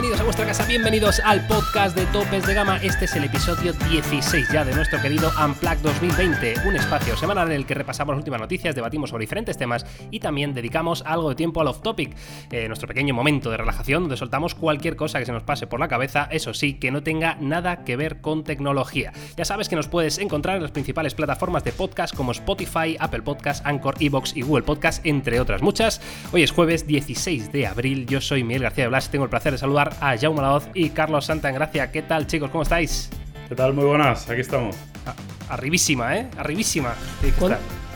bienvenidos a bienvenidos al podcast de Topes de Gama. Este es el episodio 16 ya de nuestro querido Unplug 2020, un espacio semanal en el que repasamos las últimas noticias, debatimos sobre diferentes temas y también dedicamos algo de tiempo al off-topic, eh, nuestro pequeño momento de relajación donde soltamos cualquier cosa que se nos pase por la cabeza, eso sí, que no tenga nada que ver con tecnología. Ya sabes que nos puedes encontrar en las principales plataformas de podcast como Spotify, Apple Podcast, Anchor, Evox y Google Podcast, entre otras muchas. Hoy es jueves 16 de abril, yo soy Miguel García de Blas, tengo el placer de saludar a Jaume Laoz y Carlos Santagracia. ¿Qué tal, chicos? ¿Cómo estáis? ¿Qué tal? Muy buenas, aquí estamos. arribísima, ¿eh? Arribísima.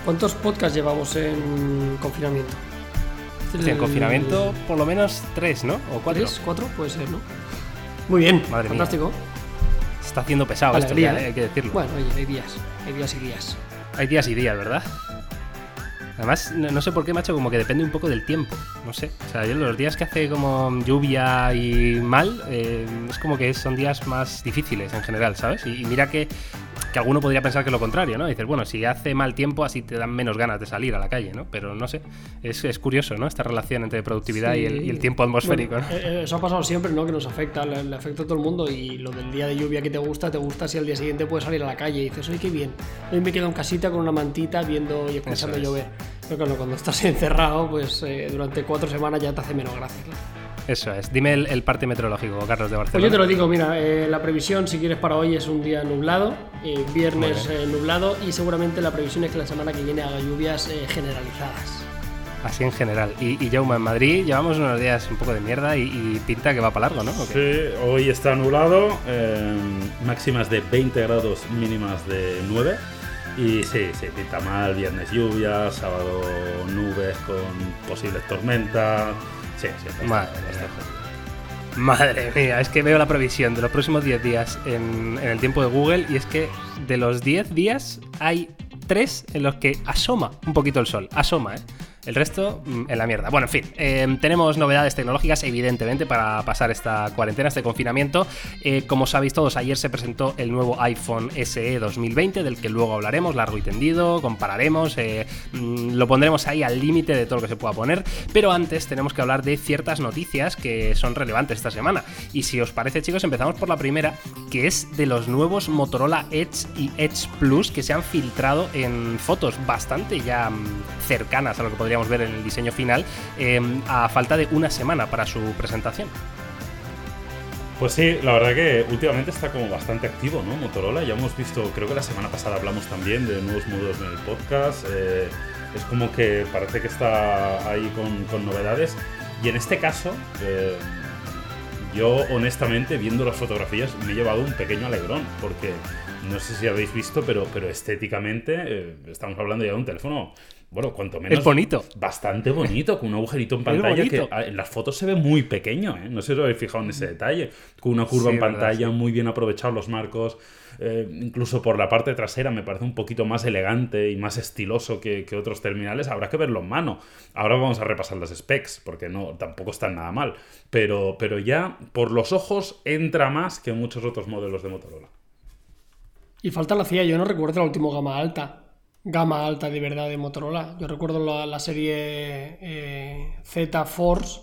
¿Cuántos podcasts llevamos en confinamiento? en confinamiento, por lo menos tres, ¿no? ¿O cuatro? ¿Tres? ¿Cuatro? Puede ser, ¿no? Muy bien, Madre fantástico. Se está haciendo pesado esto, ya, ¿eh? hay que decirlo. Bueno, oye, hay días, hay días y días. Hay días y días, ¿verdad? Además, no, sé por qué, macho, como que depende un poco del tiempo. No sé. O sea, yo los días que hace como lluvia y mal, eh, es como que son días más difíciles en general, ¿sabes? y mira que que alguno podría pensar que lo contrario, ¿no? Dices, bueno, si hace mal tiempo, así te dan menos ganas de salir a la calle, ¿no? Pero no sé, es, curioso, ¿no? Esta relación entre productividad y, el, tiempo atmosférico. Eh, eh, eso ha pasado siempre, ¿no? Que nos afecta, le, afecta a todo el mundo y lo del día de lluvia que te gusta, te gusta si al día siguiente puedes salir a la calle y dices, oye, qué bien, hoy me quedo en casita con una mantita viendo y escuchando llover. Pero cuando estás encerrado, pues eh, durante cuatro semanas ya te hace menos gracia, eso es. Dime el, parte meteorológico, Carlos, de Barcelona. Pues yo te lo digo, mira, eh, la previsión, si quieres, para hoy es un día nublado, eh, viernes eh, nublado, y seguramente la previsión es que la semana que viene haga lluvias generalizadas. Así en general. Y, y en Madrid llevamos unos días un poco de mierda y, pinta que va para largo, ¿no? Sí, hoy está nublado, máximas de 20 grados, mínimas de 9. Y sí, sí, pinta mal, viernes lluvia, sábado nubes con posibles tormentas. Sí, sí, Madre, Madre mía, es que veo la previsión de los próximos 10 días en, en, el tiempo de Google y es que de los 10 días hay 3 en los que asoma un poquito el sol. Asoma, ¿eh? El resto, mm, en la mierda. Bueno, en fin, em, tenemos novedades tecnológicas, evidentemente, para pasar esta cuarentena, este confinamiento. Eh, como sabéis todos, ayer se presentó el nuevo iPhone SE 2020, del que luego hablaremos largo y tendido, compararemos, eh, mm, lo pondremos ahí al límite de todo lo que se pueda poner. Pero antes tenemos que hablar de ciertas noticias que son relevantes esta semana. Y si os parece, chicos, empezamos por la primera, que es de los nuevos Motorola Edge y Edge Plus que se han filtrado en fotos bastante ya mm, cercanas a lo que podría ver en el diseño final, em, a falta de una semana para su presentación. Pues sí, la verdad que últimamente está como bastante activo, ¿no? Motorola, ya hemos visto, creo que la semana pasada hablamos también de nuevos modos en el podcast, eh, es como que parece que está ahí con, novedades y en este caso, eh, yo honestamente viendo las fotografías me he llevado un pequeño alegrón porque no sé si habéis visto, pero, pero estéticamente eh, estamos hablando ya de un teléfono bueno, cuanto menos. Es bonito. Bastante bonito, con un agujerito en pantalla que en las fotos se ve muy pequeño, ¿eh? No sé si os habéis fijado en ese detalle. Con una curva en pantalla, muy bien aprovechados los marcos. Eh, incluso por la parte trasera me parece un poquito más elegante y más estiloso que, otros terminales. Habrá que verlo en mano. Ahora vamos a repasar las specs, porque no, tampoco están nada mal. Pero, pero ya por los ojos entra más que muchos otros modelos de Motorola. Y falta la CIA, yo no recuerdo la última gama alta gama alta de verdad de Motorola. Yo recuerdo la, serie eh, Z Force,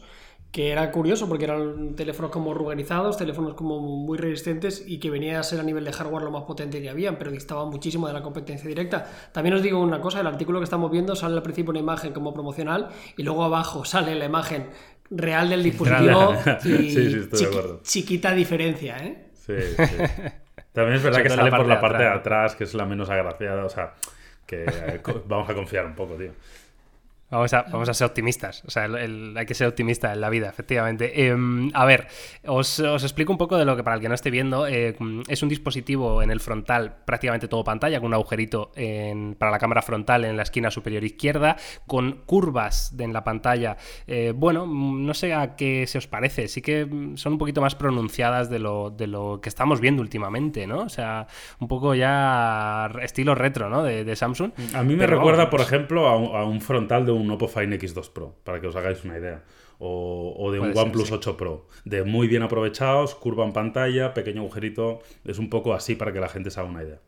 que era curioso porque eran teléfonos como ruganizados, teléfonos como muy resistentes y que venía a ser a nivel de hardware lo más potente que habían, pero distaba muchísimo de la competencia directa. También os digo una cosa, el artículo que estamos viendo sale al principio una imagen como promocional y luego abajo sale la imagen real del dispositivo y chiquita diferencia, ¿eh? Sí, sí. También es verdad que sale por la parte de atrás, que es la menos agraciada, o sea que eh, vamos a confiar un poco, tío. Vamos a, vamos a ser optimistas. O sea, hay que ser optimista en la vida, efectivamente. Em, a ver, os, explico un poco de lo que para el que no esté viendo. Eh, es un dispositivo en el frontal, prácticamente todo pantalla, con un agujerito para la cámara frontal en la esquina superior izquierda, con curvas en la pantalla. Eh, bueno, no sé a qué se os parece. Sí que son un poquito más pronunciadas de lo, de lo que estamos viendo últimamente, ¿no? O sea, un poco ya estilo retro, ¿no? De, Samsung. A mí me recuerda, por ejemplo, a un, a un frontal de un un Oppo Find X2 Pro, para que os hagáis una idea. O, de un OnePlus 8 Pro. De muy bien aprovechados, curva en pantalla, pequeño agujerito. Es un poco así para que la gente se haga una idea.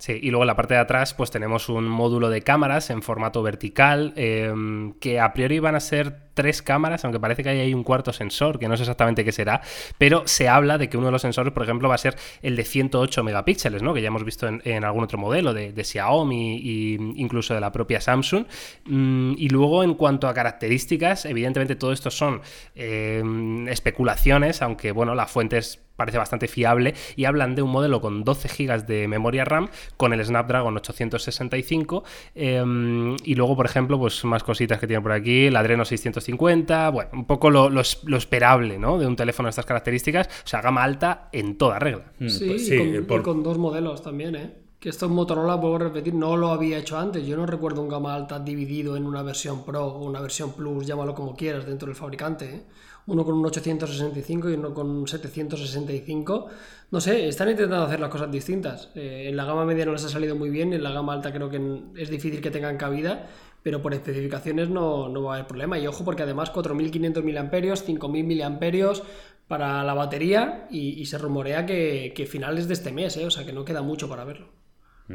Sí, y luego en la parte de atrás pues tenemos un módulo de cámaras en formato vertical em, que a priori van a ser tres cámaras, aunque parece que hay ahí un cuarto sensor, que no sé exactamente qué será, pero se habla de que uno de los sensores, por ejemplo, va a ser el de 108 megapíxeles, ¿no? que ya hemos visto en, algún otro modelo de, Xiaomi e incluso de la propia Samsung. Mm, y luego en cuanto a características, evidentemente todo esto son em, especulaciones, aunque bueno, la fuente es parece bastante fiable y hablan de un modelo con 12 GB de memoria RAM con el Snapdragon 865 em, y luego por ejemplo pues más cositas que tiene por aquí el Adreno 650 bueno un poco lo, esperable ¿no? de un teléfono de estas características o sea gama alta en toda regla mm, sí, pues y, con, dos modelos también ¿eh? que esto en Motorola, puedo repetir, no lo había hecho antes. Yo no recuerdo un gama alta dividido en una versión Pro o una versión Plus, llámalo como quieras, dentro del fabricante. ¿eh? Uno con un 865 y uno con un 765. No sé, están intentando hacer las cosas distintas. Eh, en la gama media no les ha salido muy bien, en la gama alta creo que es difícil que tengan cabida, pero por especificaciones no, no va a haber problema. Y ojo, porque además 4.500 mAh, 5.000 mAh para la batería y, se rumorea que, que, finales de este mes, eh, o sea que no queda mucho para verlo.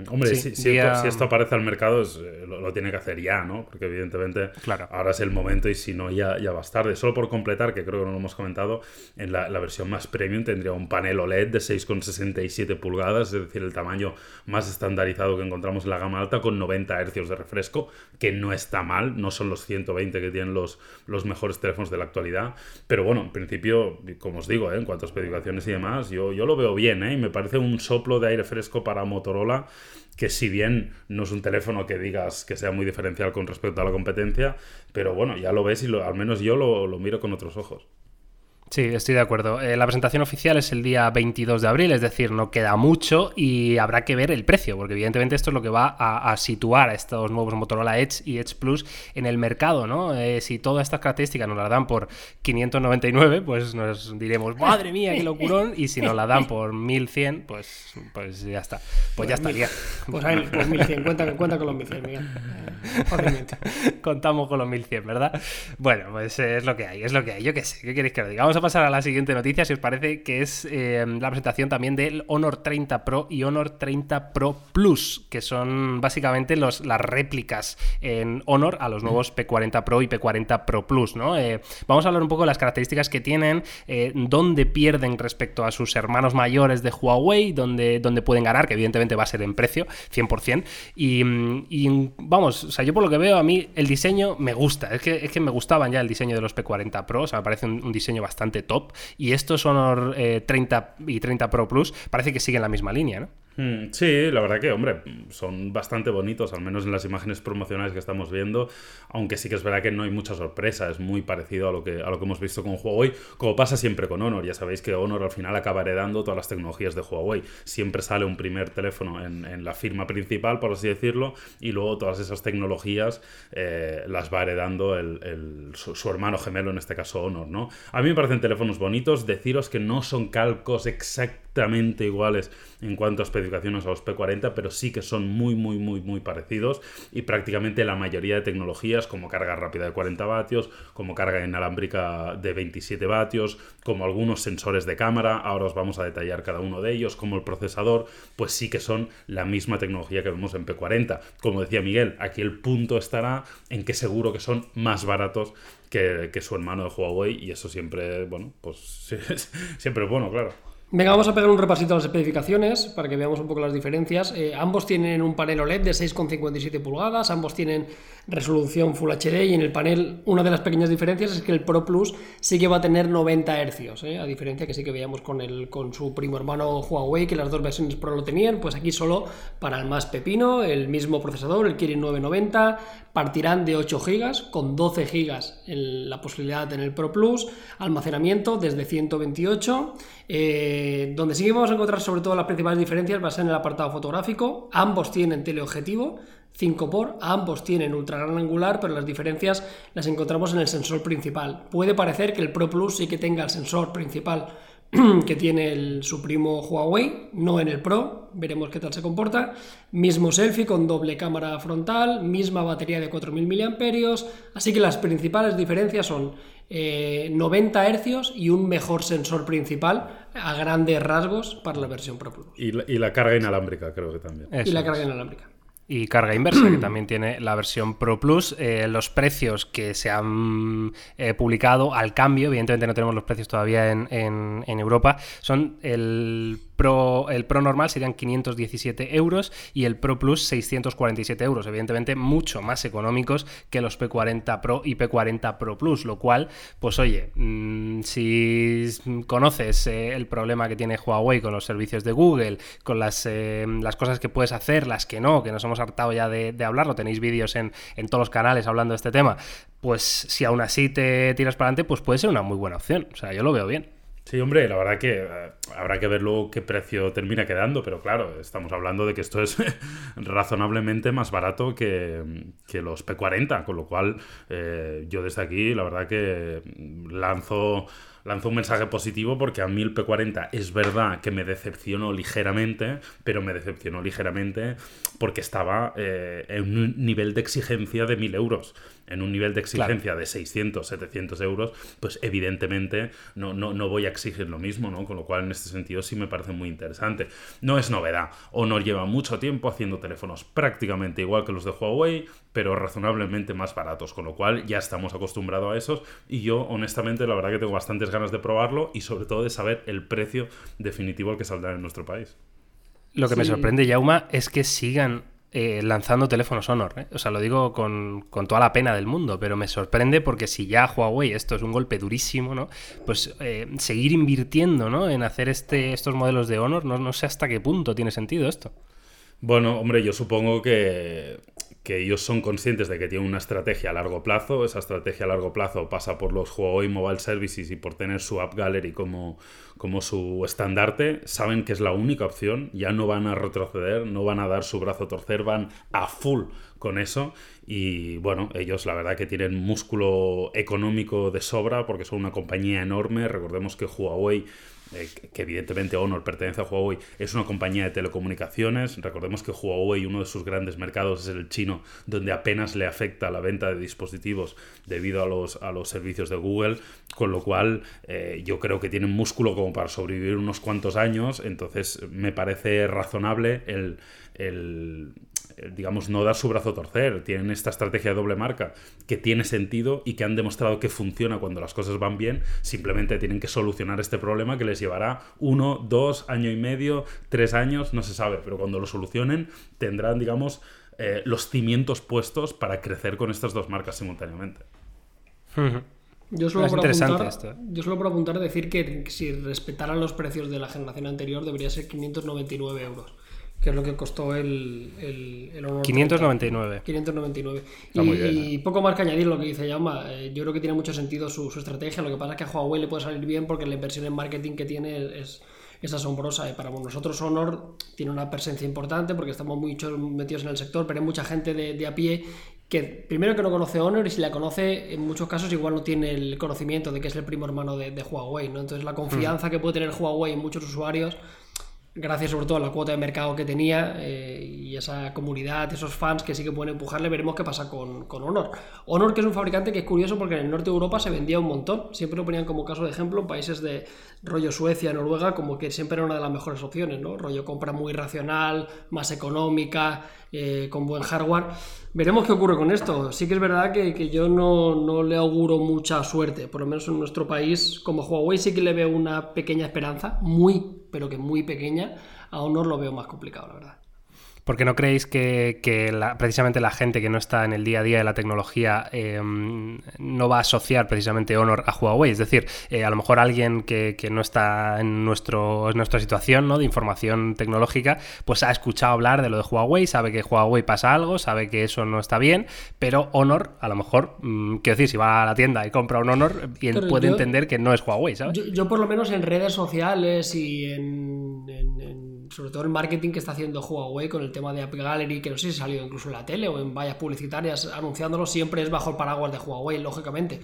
Hombre, si, esto, aparece al mercado, eh, lo, tiene que hacer ya, ¿no? Porque evidentemente ahora es el momento y si no, ya, ya va a tarde. Solo por completar, que creo que no lo hemos comentado, en la, versión más premium tendría un panel OLED de 6,67 pulgadas, es decir, el tamaño más estandarizado que encontramos en la gama alta, con 90 Hz de refresco, que no está mal, no son los 120 que tienen los, los mejores teléfonos de la actualidad. Pero bueno, en principio, como os digo, ¿eh? en cuanto a especificaciones y demás, yo, yo lo veo bien, ¿eh? Y me parece un soplo de aire fresco para Motorola que si bien no es un teléfono que digas que sea muy diferencial con respecto a la competencia, pero bueno, ya lo ves y al menos yo lo, lo miro con otros ojos. Sí, estoy de acuerdo. Eh, la presentación oficial es el día 22 de abril, es decir, no queda mucho y habrá que ver el precio, porque evidentemente esto es lo que va a, situar a estos nuevos Motorola Edge y Edge Plus en el mercado, ¿no? Eh, si todas estas características nos las dan por 599, pues nos diremos, madre mía, qué locurón, y si nos la dan por 1100, pues, pues ya está. Pues, ya estaría. Pues, ahí, pues 1100, cuenta, cuenta con los 1100, Miguel. Contamos con los 1100, ¿verdad? Bueno, pues es lo que hay, es lo que hay. Yo qué sé, ¿qué queréis que lo diga? a pasar a la siguiente noticia, si os parece, que es eh, la presentación también del Honor 30 Pro y Honor 30 Pro Plus, que son básicamente los, las réplicas en Honor a los nuevos P40 Pro y P40 Pro Plus. ¿no? Eh, vamos a hablar un poco de las características que tienen, eh, dónde pierden respecto a sus hermanos mayores de Huawei, dónde, dónde pueden ganar, que evidentemente va a ser en precio, 100%. Y, y, vamos, o sea, yo por lo que veo, a mí el diseño me gusta, es que, es que me gustaban ya el diseño de los P40 Pro, o sea, me parece un diseño bastante top. Y estos Honor 30 y 30 Pro Plus parece que siguen la misma línea, ¿no? Hmm, sí, la verdad que, hombre, son bastante bonitos, al menos en las imágenes promocionales que estamos viendo, aunque sí que es verdad que no hay mucha sorpresa, es muy parecido a lo que, a lo que hemos visto con Huawei, como pasa siempre con Honor, ya sabéis que Honor al final acaba heredando todas las tecnologías de Huawei, siempre sale un primer teléfono en, la firma principal, por así decirlo, y luego todas esas tecnologías eh, las va heredando el, su, hermano gemelo, en este caso Honor, ¿no? A mí me parecen teléfonos bonitos, deciros que no son calcos exactamente iguales en cuanto a especificaciones a los P40, pero sí que son muy, muy, muy, muy parecidos y prácticamente la mayoría de tecnologías como carga rápida de 40 vatios, como carga inalámbrica de 27 vatios, como algunos sensores de cámara, ahora os vamos a detallar cada uno de ellos, como el procesador, pues sí que son la misma tecnología que vemos en P40. Como decía Miguel, aquí el punto estará en que seguro que son más baratos que, que su hermano de Huawei y eso siempre, bueno, pues siempre es bueno, claro. Venga, vamos a pegar un repasito a las especificaciones para que veamos un poco las diferencias. Eh, ambos tienen un panel OLED de 6,57 pulgadas, ambos tienen resolución Full HD y en el panel una de las pequeñas diferencias es que el Pro Plus sí que va a tener 90 Hz, ¿eh? a diferencia que sí que veíamos con, el, con su primo hermano Huawei, que las dos versiones Pro lo tenían, pues aquí solo para el más pepino, el mismo procesador, el Kirin 990, partirán de 8 GB con 12 GB en la posibilidad en el Pro Plus, almacenamiento desde 128, eh, donde sí que vamos a encontrar sobre todo las principales diferencias va a ser en el apartado fotográfico, ambos tienen teleobjetivo, 5 por, ambos tienen ultra gran angular, pero las diferencias las encontramos en el sensor principal. Puede parecer que el Pro Plus sí que tenga el sensor principal que tiene el, su primo Huawei, no en el Pro, veremos qué tal se comporta. Mismo selfie con doble cámara frontal, misma batería de 4.000 mAh, así que las principales diferencias son 90 eh, Hz y un mejor sensor principal a grandes rasgos para la versión Pro Plus. Y la, carga inalámbrica creo que también. y la carga inalámbrica y carga inversa, que también tiene la versión Pro Plus. Eh, los precios que se han eh, publicado al cambio, evidentemente no tenemos los precios todavía en, en Europa, son el Pro, el Pro normal serían 517 euros y el Pro Plus 647 euros. Evidentemente, mucho más económicos que los P40 Pro y P40 Pro Plus. Lo cual, pues oye, mm, si conoces eh, el problema que tiene Huawei con los servicios de Google, con las, eh, las cosas que puedes hacer, las que no, que nos hemos hartado ya de, hablarlo, tenéis vídeos en, en todos los canales hablando de este tema. Pues si aún así te tiras para adelante, pues puede ser una muy buena opción. O sea, yo lo veo bien. Sí, hombre, la verdad que eh, habrá que ver luego qué precio termina quedando, pero claro, estamos hablando de que esto es razonablemente más barato que, los P40, con lo cual eh, yo desde aquí la verdad que lanzo lanzo un mensaje positivo porque a mí el P40 es verdad que me decepcionó ligeramente, pero me decepcionó ligeramente porque estaba eh, en un nivel de exigencia de 1000 euros en un nivel de exigencia de 600, 700 euros, pues evidentemente no, no, no, voy a exigir lo mismo, ¿no? Con lo cual en este sentido sí me parece muy interesante. No es novedad. Honor lleva mucho tiempo haciendo teléfonos prácticamente igual que los de Huawei, pero razonablemente más baratos, con lo cual ya estamos acostumbrados a esos y yo honestamente la verdad que tengo bastantes ganas de probarlo y sobre todo de saber el precio definitivo al que saldrá en nuestro país. Lo que me sorprende, Yauma, es que sigan eh, lanzando teléfonos Honor. ¿eh? O sea, lo digo con, toda la pena del mundo, pero me sorprende porque si ya Huawei esto es un golpe durísimo, ¿no? Pues eh, seguir invirtiendo, ¿no? En hacer este, estos modelos de Honor, no, no sé hasta qué punto tiene sentido esto. Bueno, hombre, yo supongo que, que ellos son conscientes de que tienen una estrategia a largo plazo. Esa estrategia a largo plazo pasa por los Huawei Mobile Services y por tener su App Gallery como, como su estandarte. Saben que es la única opción, ya no van a retroceder, no van a dar su brazo a torcer, van a full con eso. Y bueno, ellos la verdad que tienen músculo económico de sobra porque son una compañía enorme. Recordemos que Huawei eh, que evidentemente Honor pertenece a Huawei, es una compañía de telecomunicaciones. Recordemos que Huawei, uno de sus grandes mercados es el chino, donde apenas le afecta la venta de dispositivos debido a los, a los servicios de Google, con lo cual eh, yo creo que tienen músculo como para sobrevivir unos cuantos años, entonces me parece razonable el, el digamos, no dar su brazo a torcer. Tienen esta estrategia de doble marca que tiene sentido y que han demostrado que funciona cuando las cosas van bien. Simplemente tienen que solucionar este problema que les llevará uno, dos, año y medio, tres años, no se sabe. Pero cuando lo solucionen tendrán, digamos, eh, los cimientos puestos para crecer con estas dos marcas simultáneamente. Yo solo, por apuntar, yo solo por apuntar decir que si respetaran los precios de la generación anterior debería ser 599 euros que es lo que costó el, el, Honor 599. 599. Y, poco más que añadir lo que dice Yama. Eh, yo creo que tiene mucho sentido su, estrategia. Lo que pasa es que a Huawei le puede salir bien porque la inversión en marketing que tiene es, es asombrosa. Para nosotros Honor tiene una presencia importante porque estamos muy metidos en el sector, pero hay mucha gente de, de, a pie que primero que no conoce Honor y si la conoce en muchos casos igual no tiene el conocimiento de que es el primo hermano de, Huawei. ¿no? Entonces la confianza hmm. que puede tener Huawei en muchos usuarios gracias sobre todo a la cuota de mercado que tenía eh, y esa comunidad, esos fans que sí que pueden empujarle, veremos qué pasa con, Honor. Honor, que es un fabricante que es curioso porque en el norte de Europa se vendía un montón, siempre lo ponían como caso de ejemplo, países de rollo Suecia, Noruega, como que siempre era una de las mejores opciones, ¿no? Rollo compra muy racional, más económica, eh, con buen hardware. Veremos qué ocurre con esto. Sí que es verdad que, yo no, no, le auguro mucha suerte, por lo menos en nuestro país, como Huawei sí que le veo una pequeña esperanza, muy pero que muy pequeña, a Honor lo veo más complicado, la verdad. Porque no creéis que, precisamente la gente que no está en el día a día de la tecnología em, no va a asociar precisamente Honor a Huawei? Es decir, eh, a lo mejor alguien que, no está en, nuestro, nuestra situación ¿no? de información tecnológica, pues ha escuchado hablar de lo de Huawei, sabe que Huawei pasa algo, sabe que eso no está bien, pero Honor, a lo mejor, mm, quiero decir, si va a la tienda y compra un Honor, puede entender que no es Huawei, ¿sabes? Yo, por lo menos en redes sociales y en sobre todo el marketing que está haciendo Huawei con el tema de App Gallery, que no sé si ha salido incluso en la tele o en vallas publicitarias anunciándolo, siempre es bajo el paraguas de Huawei, lógicamente.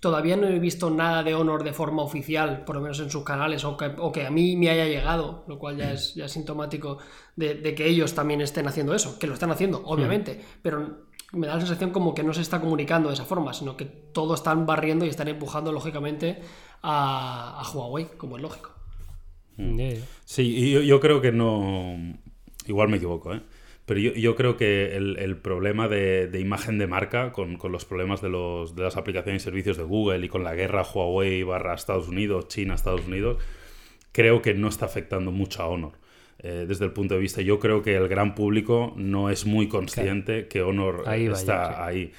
todavía no he visto nada de Honor de forma oficial, por lo menos en sus canales, o que, a mí me haya llegado, lo cual ya es, ya sintomático de, que ellos también estén haciendo eso, que lo están haciendo, obviamente, pero me da la sensación como que no se está comunicando de esa forma, sino que todo están barriendo y están empujando lógicamente a, Huawei, como es lógico. Mm. Sí, y yo, creo que no. Igual me equivoco, ¿eh? Pero yo, creo que el, problema de, imagen de marca, con, los problemas de, los, de las aplicaciones y servicios de Google y con la guerra Huawei barra Estados Unidos, China, Estados Unidos, creo que no está afectando mucho a Honor. Eh, desde el punto de vista. Yo creo que el gran público no es muy consciente que Honor está ahí.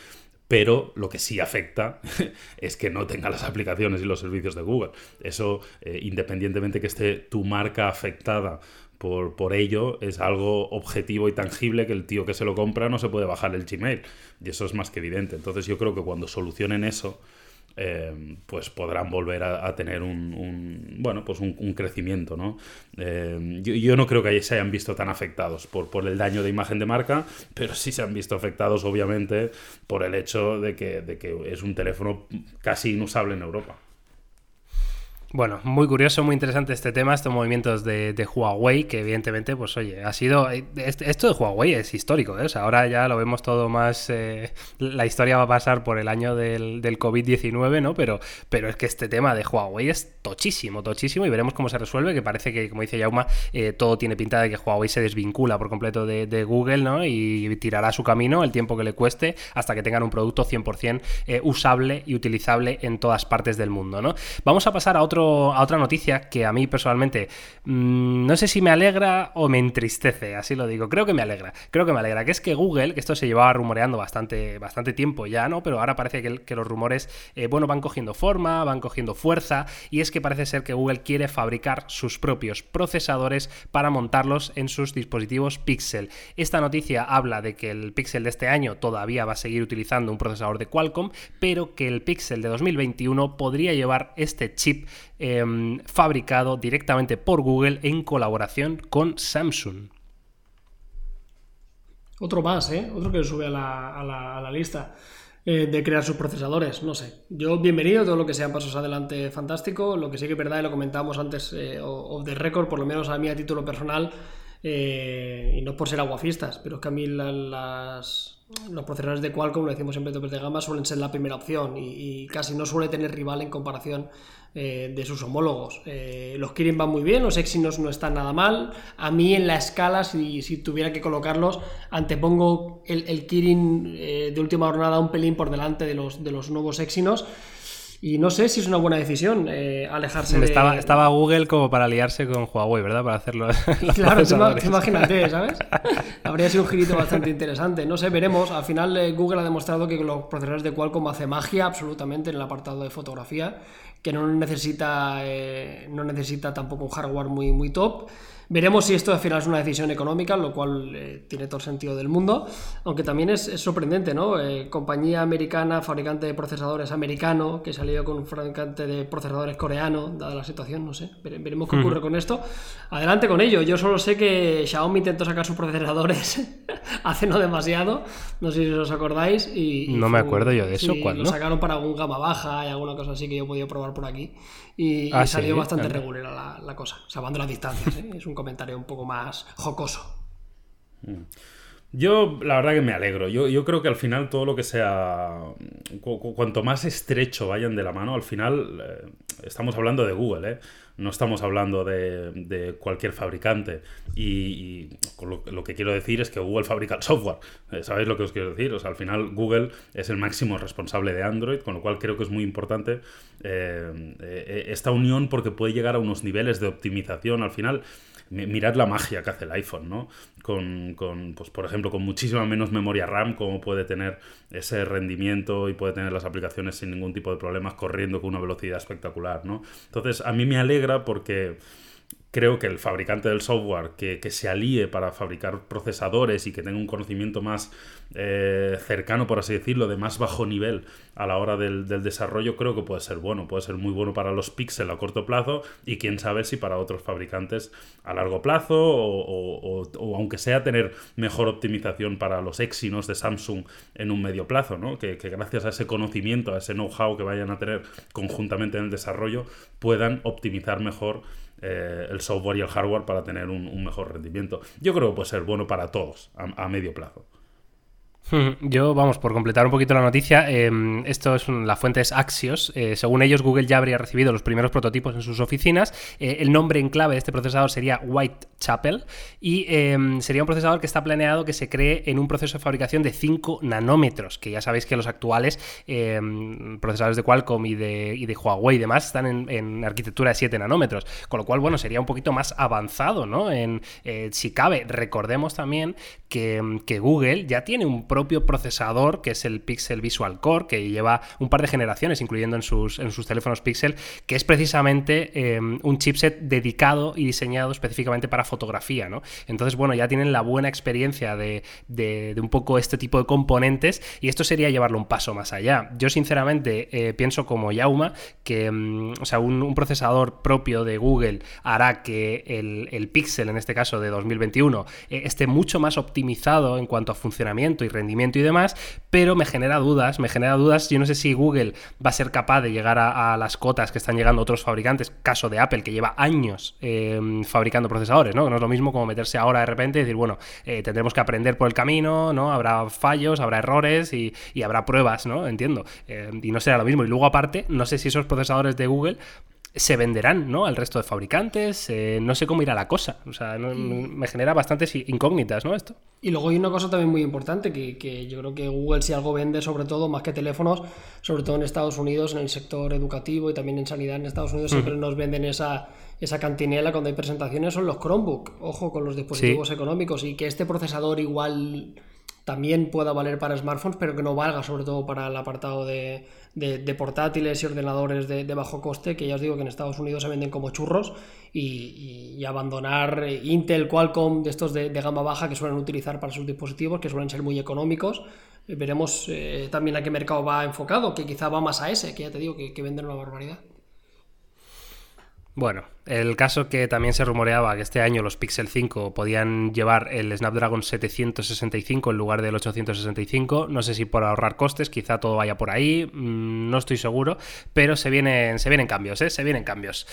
Pero lo que sí afecta es que no tenga las aplicaciones y los servicios de Google. Eso, eh, independientemente que esté tu marca afectada por, por, ello, es algo objetivo y tangible que el tío que se lo compra no se puede bajar el Gmail. Y eso es más que evidente. Entonces yo creo que cuando solucionen eso, eh, pues podrán volver a, tener un, bueno, pues un, crecimiento, ¿no? Eh, yo, no creo que se hayan visto tan afectados por, por el daño de imagen de marca, pero sí se han visto afectados, obviamente, por el hecho de que, de que es un teléfono casi inusable en Europa. Bueno, muy curioso, muy interesante este tema, estos movimientos de, Huawei, que evidentemente, pues oye, ha sido... Eh, esto de Huawei es histórico, ¿eh? O sea, ahora ya lo vemos todo más... Eh, la historia va a pasar por el año del, COVID-19, ¿no? Pero, pero es que este tema de Huawei es tochísimo, tochísimo, y veremos cómo se resuelve, que parece que, como dice Yauma, todo tiene pinta de que Huawei se desvincula por completo de, Google, ¿no? Y tirará su camino el tiempo que le cueste hasta que tengan un producto 100% usable y utilizable en todas partes del mundo, ¿no? Vamos a pasar a otro otra noticia que a mí personalmente mm, no sé si me alegra o me entristece, así lo digo. Creo que me alegra, creo que me alegra, que es que Google, que esto se llevaba rumoreando bastante, bastante tiempo ya, ¿no? Pero ahora parece que, los rumores, eh, bueno, van cogiendo forma, van cogiendo fuerza, y es que parece ser que Google quiere fabricar sus propios procesadores para montarlos en sus dispositivos Pixel. Esta noticia habla de que el Pixel de este año todavía va a seguir utilizando un procesador de Qualcomm, pero que el Pixel de 2021 podría llevar este chip Em, fabricado directamente por Google en colaboración con Samsung. Otro más, ¿eh? Otro que sube a la, lista eh, de crear sus procesadores, no sé. Yo, bienvenido, todo lo que sean pasos adelante, fantástico. Lo que sí que es verdad, y lo comentamos antes, eh, of the record, por lo menos a mí a título personal, eh, y no por ser aguafistas, pero es que a mí las, los procesadores de Qualcomm, lo decimos siempre topes de gama, suelen ser la primera opción y, casi no suele tener rival en comparación eh, de sus homólogos. Eh, los Kirin van muy bien, los Exynos no están nada mal. A mí en la escala, si, tuviera que colocarlos, antepongo el, el Kirin eh, de última jornada un pelín por delante de los, de los nuevos Exynos. Y no sé si es una buena decisión eh, alejarse de... Estaba, estaba Google como para aliarse con Huawei, ¿verdad? Para hacerlo. Claro, imagínate, ¿sabes? Habría sido un girito bastante interesante. No sé, veremos. Al final eh, Google ha demostrado que los procesadores de Qualcomm hace magia absolutamente en el apartado de fotografía, que no necesita, eh, no necesita tampoco un hardware muy, muy top. Veremos si esto al final es una decisión económica, lo cual eh, tiene todo el sentido del mundo, aunque también es, sorprendente, ¿no? Eh, compañía americana, fabricante de procesadores americano, que salió con un fabricante de procesadores coreano, dada la situación, no sé, veremos qué ocurre con esto. Adelante con ello, yo solo sé que Xiaomi intentó sacar sus procesadores hace no demasiado, no sé si os acordáis. Y, no me acuerdo yo de eso, ¿cuándo? Lo sacaron para algún gama baja y alguna cosa así que yo he podido probar por aquí y, ah, salió bastante regular la, cosa, salvando las distancias. ¿eh? Es un comentario un poco más jocoso. Mm. Yo, la verdad que me alegro. Yo, yo, creo que al final todo lo que sea. cuanto más estrecho vayan de la mano, al final. Eh, estamos hablando de Google, ¿eh? No estamos hablando de, cualquier fabricante. Y, lo, que quiero decir es que Google fabrica el software. Eh, ¿Sabéis lo que os quiero decir? O sea, al final Google es el máximo responsable de Android, con lo cual creo que es muy importante eh, eh, esta unión porque puede llegar a unos niveles de optimización. Al final, mirad la magia que hace el iPhone, ¿no? Con, pues por ejemplo, con muchísima menos memoria RAM, como puede tener ese rendimiento y puede tener las aplicaciones sin ningún tipo de problemas corriendo con una velocidad espectacular, ¿no? Entonces, a mí me alegra porque creo que el fabricante del software que, se alíe para fabricar procesadores y que tenga un conocimiento más eh, cercano, por así decirlo, de más bajo nivel a la hora del, desarrollo, creo que puede ser bueno. Puede ser muy bueno para los Pixel a corto plazo y quién sabe si para otros fabricantes a largo plazo o, aunque sea tener mejor optimización para los Exynos de Samsung en un medio plazo, ¿no? que, que gracias a ese conocimiento, a ese know-how que vayan a tener conjuntamente en el desarrollo, puedan optimizar mejor eh, el software y el hardware para tener un, mejor rendimiento. Yo creo que puede ser bueno para todos a medio plazo. Yo, vamos, por completar un poquito la noticia, em, esto es la fuente es Axios. Eh, según ellos, Google ya habría recibido los primeros prototipos en sus oficinas. Eh, el nombre en clave de este procesador sería Whitechapel y em, sería un procesador que está planeado que se cree en un proceso de fabricación de 5 nanómetros, que ya sabéis que los actuales em, procesadores de Qualcomm y de, y de, Huawei y demás están en, arquitectura de 7 nanómetros, con lo cual, bueno, sería un poquito más avanzado, ¿no? En, eh, si cabe, recordemos también que, que Google ya tiene un propio procesador, que es el Pixel Visual Core, que lleva un par de generaciones, incluyendo en sus, en sus teléfonos Pixel, que es precisamente em, un chipset dedicado y diseñado específicamente para fotografía, ¿no? Entonces, bueno, ya tienen la buena experiencia de, un poco este tipo de componentes y esto sería llevarlo un paso más allá. Yo, sinceramente, eh, pienso como Yauma que, em, o sea, un, procesador propio de Google hará que el, Pixel, en este caso de 2021, eh, esté mucho más optimizado en cuanto a funcionamiento y rendimiento y demás, pero me genera dudas, me genera dudas, yo no sé si Google va a ser capaz de llegar a, las cotas que están llegando otros fabricantes, caso de Apple, que lleva años em, fabricando procesadores, ¿no? No es lo mismo como meterse ahora de repente y decir, bueno, eh, tendremos que aprender por el camino, ¿no? Habrá fallos, habrá errores y, habrá pruebas, ¿no? Entiendo. Em, y no será lo mismo. Y luego aparte, no sé si esos procesadores de Google se venderán ¿no? al resto de fabricantes. Eh, no sé cómo irá la cosa. O sea, me genera bastantes incógnitas, ¿no? Esto. Y luego hay una cosa también muy importante, que, yo creo que Google si algo vende, sobre todo, más que teléfonos, sobre todo en Estados Unidos, en el sector educativo y también en sanidad en Estados Unidos, siempre mm. nos venden esa, esa cantinela cuando hay presentaciones, son los Chromebook. Ojo con los dispositivos económicos y que este procesador igual también pueda valer para smartphones, pero que no valga sobre todo para el apartado de, portátiles y ordenadores de, bajo coste, que ya os digo que en Estados Unidos se venden como churros, y, abandonar Intel, Qualcomm, de estos de, gama baja que suelen utilizar para sus dispositivos, que suelen ser muy económicos. Eh, veremos eh, también a qué mercado va enfocado, que quizá va más a ese, que ya te digo que, que venden una barbaridad. Bueno, el caso que también se rumoreaba que este año los Pixel 5 podían llevar el Snapdragon 765 en lugar del 865. No sé si por ahorrar costes, quizá todo vaya por ahí, mm, no estoy seguro, pero se vienen, se vienen cambios, ¿eh? Se vienen cambios.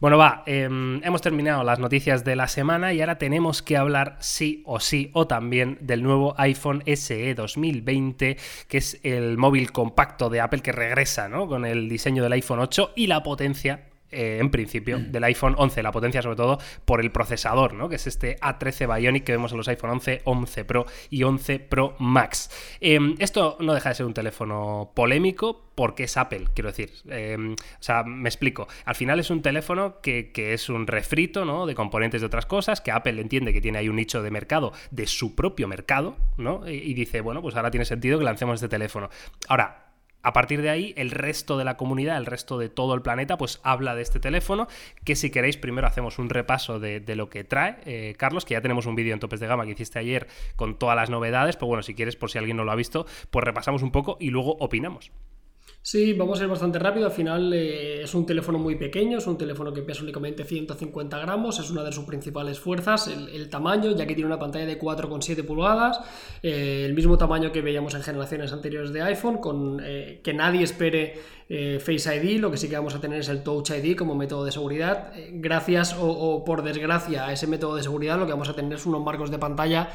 Bueno, va, em, hemos terminado las noticias de la semana y ahora tenemos que hablar sí o sí o también del nuevo iPhone SE 2020, que es el móvil compacto de Apple que regresa ¿no? con el diseño del iPhone 8 y la potencia eh, en principio, del iPhone 11, la potencia sobre todo por el procesador, ¿no? que es este A13 Bionic que vemos en los iPhone 11, 11 Pro y 11 Pro Max. Em, esto no deja de ser un teléfono polémico porque es Apple, quiero decir. Em, o sea, me explico. Al final es un teléfono que, es un refrito ¿no? de componentes de otras cosas, que Apple entiende que tiene ahí un nicho de mercado, de su propio mercado, ¿no? y dice, bueno, pues ahora tiene sentido que lancemos este teléfono. Ahora, a partir de ahí, el resto de la comunidad, el resto de todo el planeta, pues habla de este teléfono, que si queréis primero hacemos un repaso de, lo que trae, eh, Carlos, que ya tenemos un vídeo en topes de gama que hiciste ayer con todas las novedades, pero bueno, si quieres, por si alguien no lo ha visto, pues repasamos un poco y luego opinamos. Sí, vamos a ir bastante rápido. Al final eh, es un teléfono muy pequeño, es un teléfono que pesa únicamente 150 gramos, es una de sus principales fuerzas, el, tamaño, ya que tiene una pantalla de 4,7 pulgadas, eh, el mismo tamaño que veíamos en generaciones anteriores de iPhone, con eh, que nadie espere Face ID, lo que sí que vamos a tener es el Touch ID como método de seguridad. gracias o, por desgracia a ese método de seguridad, lo que vamos a tener son unos marcos de pantalla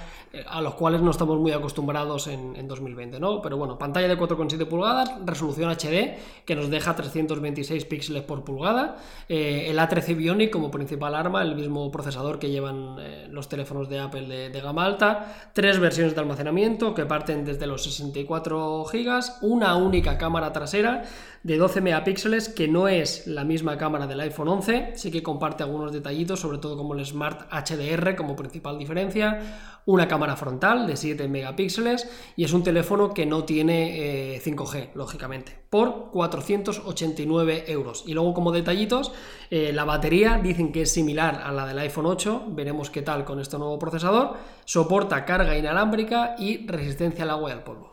a los cuales no estamos muy acostumbrados en, en 2020, ¿no? Pero bueno, pantalla de 4,7 pulgadas, resolución HD que nos deja 326 píxeles por pulgada, eh, el A13 Bionic como principal arma, el mismo procesador que llevan eh, los teléfonos de Apple de, gama alta, tres versiones de almacenamiento que parten desde los 64 GB, una única cámara trasera de 12 megapíxeles que no es la misma cámara del iPhone 11, sí que comparte algunos detallitos, sobre todo como el Smart HDR como principal diferencia, una cámara frontal de 7 megapíxeles y es un teléfono que no tiene 5G, eh, lógicamente. por 489 euros. Y luego como detallitos, eh, la batería dicen que es similar a la del iPhone 8, veremos qué tal con este nuevo procesador, soporta carga inalámbrica y resistencia al agua y al polvo.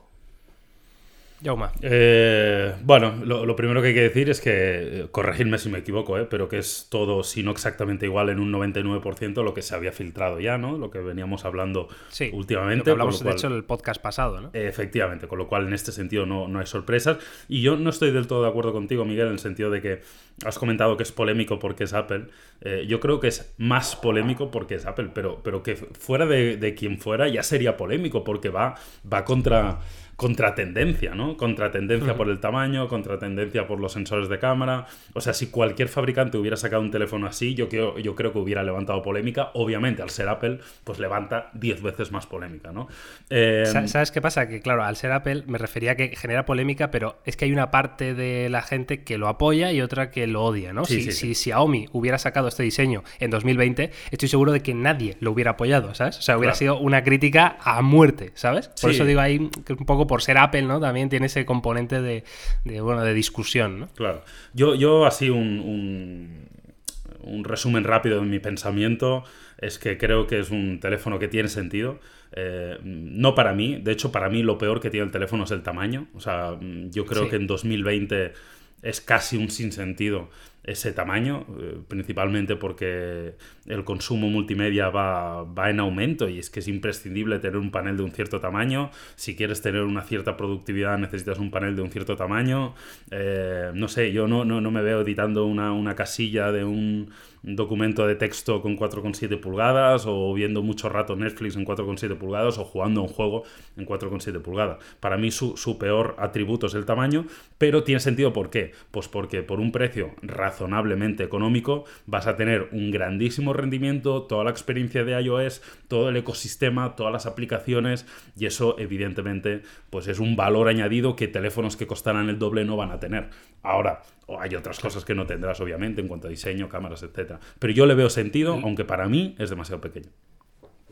Yauma. Eh, bueno, lo, primero que hay que decir es que, eh, corregirme si me equivoco, eh, pero que es todo, si no exactamente igual, en un 99% lo que se había filtrado ya, ¿no? Lo que veníamos hablando últimamente. Lo hablamos, de hecho, en el podcast pasado, ¿no? Efectivamente, con lo cual en este sentido no, no hay sorpresas. Y yo no estoy del todo de acuerdo contigo, Miguel, en el sentido de que has comentado que es polémico porque es Apple. Eh, yo creo que es más polémico porque es Apple, pero, pero que fuera de, de quien fuera ya sería polémico porque va, va contra contratendencia, ¿no? Contratendencia por el tamaño, contratendencia por los sensores de cámara. O sea, si cualquier fabricante hubiera sacado un teléfono así, yo creo, yo creo que hubiera levantado polémica. Obviamente, al ser Apple, pues levanta 10 veces más polémica, ¿no? Eh, ¿Sabes qué pasa? Que claro, al ser Apple me refería a que genera polémica, pero es que hay una parte de la gente que lo apoya y otra que lo odia, ¿no? si, si, Xiaomi hubiera sacado este diseño en 2020, estoy seguro de que nadie lo hubiera apoyado, ¿sabes? O sea, hubiera sido una crítica a muerte, ¿sabes? Por eso digo ahí que un poco por ser Apple, ¿no? También tiene ese componente de, bueno, de discusión, ¿no? Claro. Yo, yo así un, un, resumen rápido de mi pensamiento es que creo que es un teléfono que tiene sentido. Eh, no para mí, de hecho para mí lo peor que tiene el teléfono es el tamaño. O sea, yo creo que en 2020 es casi un sinsentido ese tamaño, eh, principalmente porque el consumo multimedia va, va, en aumento y es que es imprescindible tener un panel de un cierto tamaño. Si quieres tener una cierta productividad necesitas un panel de un cierto tamaño. Eh, no sé, yo no, no, no, me veo editando una, una casilla de un documento de texto con 4,7 pulgadas o viendo mucho rato Netflix en 4,7 pulgadas o jugando un juego en 4,7 pulgadas. Para mí su, su, peor atributo es el tamaño, pero tiene sentido ¿por qué? Pues porque por un precio razonablemente económico vas a tener un grandísimo rendimiento, toda la experiencia de iOS, todo el ecosistema, todas las aplicaciones y eso evidentemente pues es un valor añadido que teléfonos que costaran el doble no van a tener. Ahora, hay otras cosas que no tendrás obviamente en cuanto a diseño, cámaras, etc. Pero yo le veo sentido, aunque para mí es demasiado pequeño.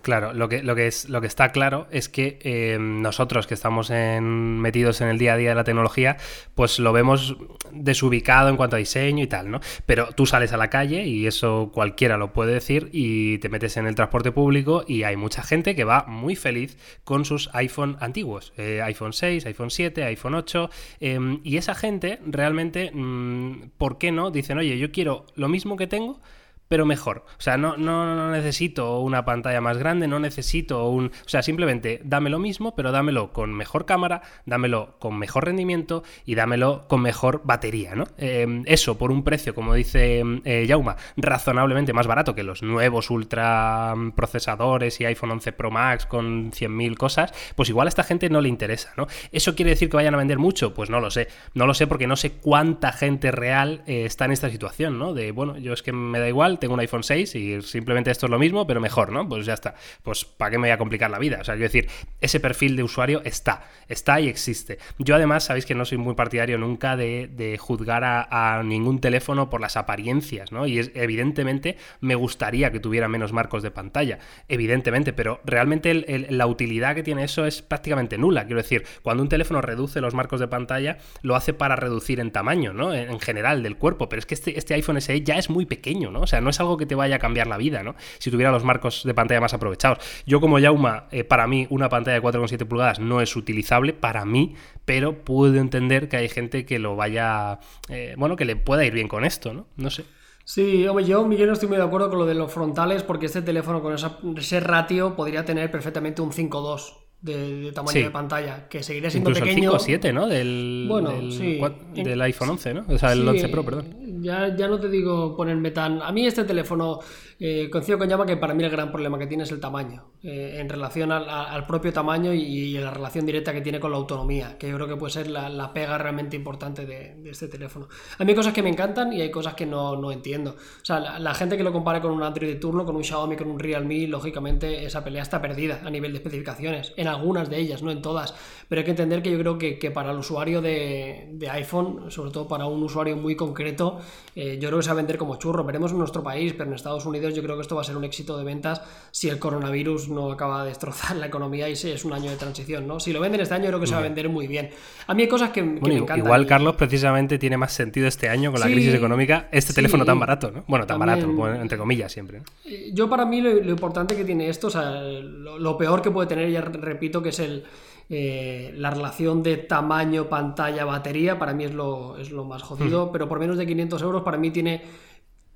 Claro, lo que, lo que, es, lo que está claro es que eh, nosotros que estamos metidos en el día a día de la tecnología, pues lo vemos desubicado en cuanto a diseño y tal, ¿no? Pero tú sales a la calle y eso cualquiera lo puede decir y te metes en el transporte público y hay mucha gente que va muy feliz con sus iPhone antiguos, eh, iPhone 6, iPhone 7, iPhone 8, em, y esa gente realmente, mm, ¿por qué no? Dicen, oye, yo quiero lo mismo que tengo, pero mejor. O sea, no, no, necesito una pantalla más grande, no necesito un... O sea, simplemente dame lo mismo, pero dámelo con mejor cámara, dámelo con mejor rendimiento y dámelo con mejor batería, ¿no? Em, eso por un precio, como dice eh, Jauma, razonablemente más barato que los nuevos ultra procesadores y iPhone 11 Pro Max con 100.000 cosas, pues igual a esta gente no le interesa, ¿no? ¿Eso quiere decir que vayan a vender mucho? Pues no lo sé. No lo sé porque no sé cuánta gente real eh, está en esta situación, ¿no? De, bueno, yo es que me da igual tengo un iPhone 6 y simplemente esto es lo mismo, pero mejor, ¿no? Pues ya está. Pues ¿para qué me voy a complicar la vida? O sea, quiero decir, ese perfil de usuario está, está y existe. Yo además, sabéis que no soy muy partidario nunca de, juzgar a, ningún teléfono por las apariencias, ¿no? Y evidentemente me gustaría que tuviera menos marcos de pantalla, evidentemente, pero realmente la utilidad que tiene eso es prácticamente nula. Quiero decir, cuando un teléfono reduce los marcos de pantalla, lo hace para reducir en tamaño, ¿no? En, general del cuerpo, pero es que este, este iPhone SE ya es muy pequeño, ¿no? O sea, no es algo que te vaya a cambiar la vida, ¿no? Si tuviera los marcos de pantalla más aprovechados. Yo como Yauma, eh, para mí una pantalla de 4,7 pulgadas no es utilizable para mí, pero puedo entender que hay gente que lo vaya, eh, bueno, que le pueda ir bien con esto, ¿no? No sé. Sí, hombre, yo, Miguel, no estoy muy de acuerdo con lo de los frontales porque este teléfono con ese ratio podría tener perfectamente un 5.2 de, tamaño de pantalla, que seguiría siendo Incluso pequeño. El 5 7, ¿no? Del, bueno, del, sí. del iPhone 11, ¿no? O sea, el 11 Pro, perdón. Ya, ya no te digo ponerme tan. A mí este teléfono eh, coincido con Llama que para mí el gran problema que tiene es el tamaño, eh, en relación al, propio tamaño y, la relación directa que tiene con la autonomía, que yo creo que puede ser la, pega realmente importante de, este teléfono. A mí hay cosas que me encantan y hay cosas que no, entiendo. O sea, la, gente que lo compare con un Android de turno, con un Xiaomi, con un Realme, lógicamente esa pelea está perdida a nivel de especificaciones, en algunas de ellas, no en todas, pero hay que entender que yo creo que, que para el usuario de, de, iPhone, sobre todo para un usuario muy concreto, eh, yo creo que se va a vender como churro. Veremos en nuestro país, pero en Estados Unidos yo creo que esto va a ser un éxito de ventas si el coronavirus no acaba de destrozar la economía y es un año de transición, ¿no? Si lo venden este año, creo que se va a vender muy bien. A mí hay cosas que, me encantan. Igual, Carlos, precisamente tiene más sentido este año con la crisis económica este teléfono tan barato, ¿no? Bueno, tan barato, entre comillas, siempre. Eh, yo, para mí, lo, importante que tiene esto, o sea, lo, peor que puede tener, ya repito, que es el. Eh, la relación de tamaño, pantalla, batería, para mí es lo, es lo más jodido, pero por menos de 500 euros para mí tiene